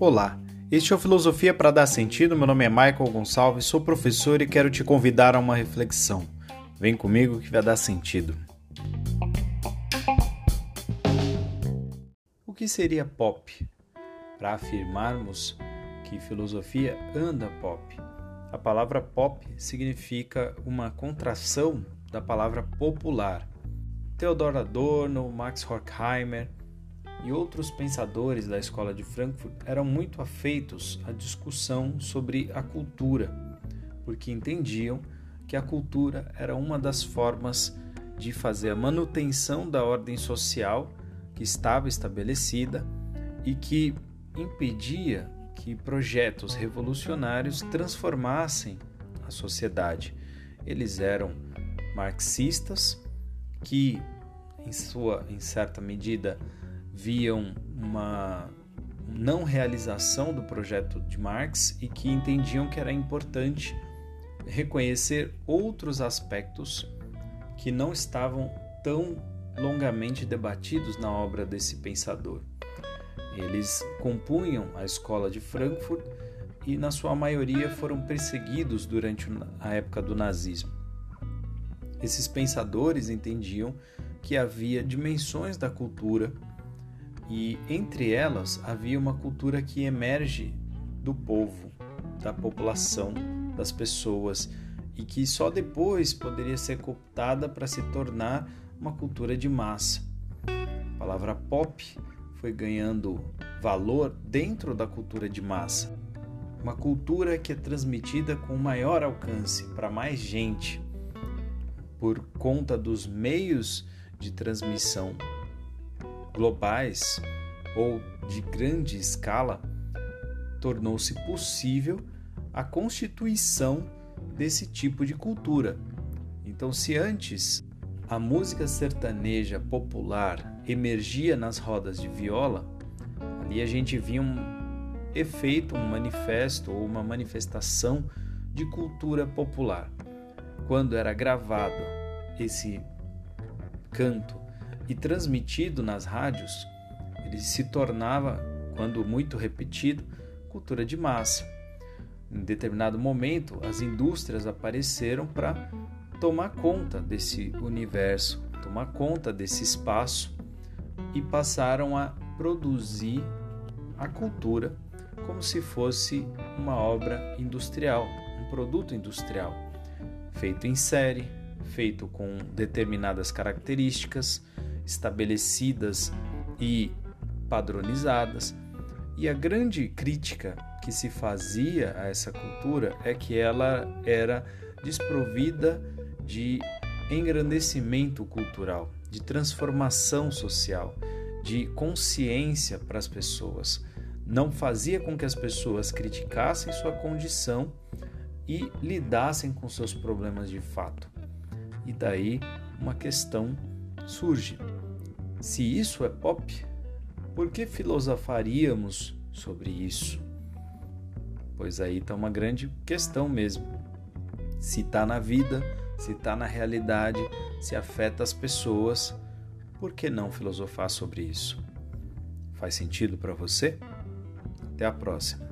Olá, este é o Filosofia para Dar Sentido. Meu nome é Michael Gonçalves, sou professor e quero te convidar a uma reflexão. Vem comigo que vai dar sentido. O que seria pop? Para afirmarmos que filosofia anda pop. A palavra pop significa uma contração da palavra popular. Theodor Adorno, Max Horkheimer e outros pensadores da escola de Frankfurt eram muito afeitos à discussão sobre a cultura, porque entendiam que a cultura era uma das formas de fazer a manutenção da ordem social que estava estabelecida e que impedia que projetos revolucionários transformassem a sociedade. Eles eram marxistas que, em sua em certa medida, viam uma não realização do projeto de Marx e que entendiam que era importante reconhecer outros aspectos que não estavam tão longamente debatidos na obra desse pensador. Eles compunham a escola de Frankfurt e, na sua maioria, foram perseguidos durante a época do nazismo. Esses pensadores entendiam que havia dimensões da cultura e entre elas havia uma cultura que emerge do povo, da população, das pessoas e que só depois poderia ser cooptada para se tornar uma cultura de massa. A palavra pop foi ganhando valor dentro da cultura de massa. Uma cultura que é transmitida com maior alcance para mais gente por conta dos meios de transmissão globais ou de grande escala, tornou-se possível a constituição desse tipo de cultura. Então, se antes a música sertaneja popular emergia nas rodas de viola, ali a gente via um efeito, um manifesto ou uma manifestação de cultura popular. Quando era gravado esse canto e transmitido nas rádios, ele se tornava, quando muito repetido, cultura de massa. Em determinado momento, as indústrias apareceram para tomar conta desse universo, tomar conta desse espaço e passaram a produzir a cultura como se fosse uma obra industrial, um produto industrial, feito em série, feito com determinadas características, estabelecidas e padronizadas. E a grande crítica que se fazia a essa cultura é que ela era desprovida de engrandecimento cultural, de transformação social, de consciência para as pessoas. Não fazia com que as pessoas criticassem sua condição e lidassem com seus problemas de fato. E daí uma questão surge: se isso é pop, por que filosofaríamos sobre isso? Pois aí está uma grande questão mesmo. Se está na vida, se está na realidade, se afeta as pessoas, por que não filosofar sobre isso? Faz sentido para você? Até a próxima.